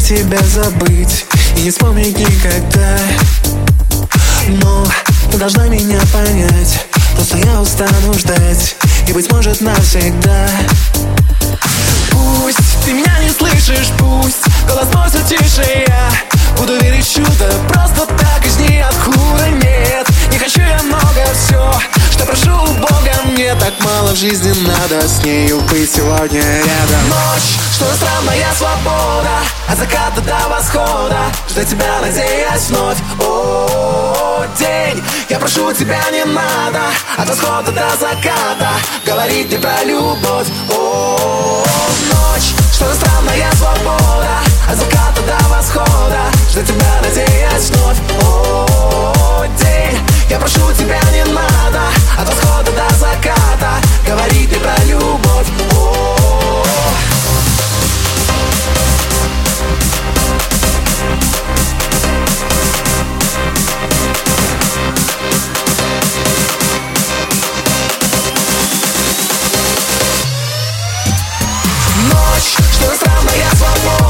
тебя забыть И не вспомнить никогда. Но ты должна меня понять Просто я устану ждать И быть может навсегда Так мало в жизни надо С нею быть сегодня рядом. Ночь, что странная свобода От заката до восхода. Ждать тебя, надеясь вновь. О, день, я прошу тебя, не надо От восхода до заката. Говорить не про любовь. О, ночь, что странная свобода От заката до восхода bye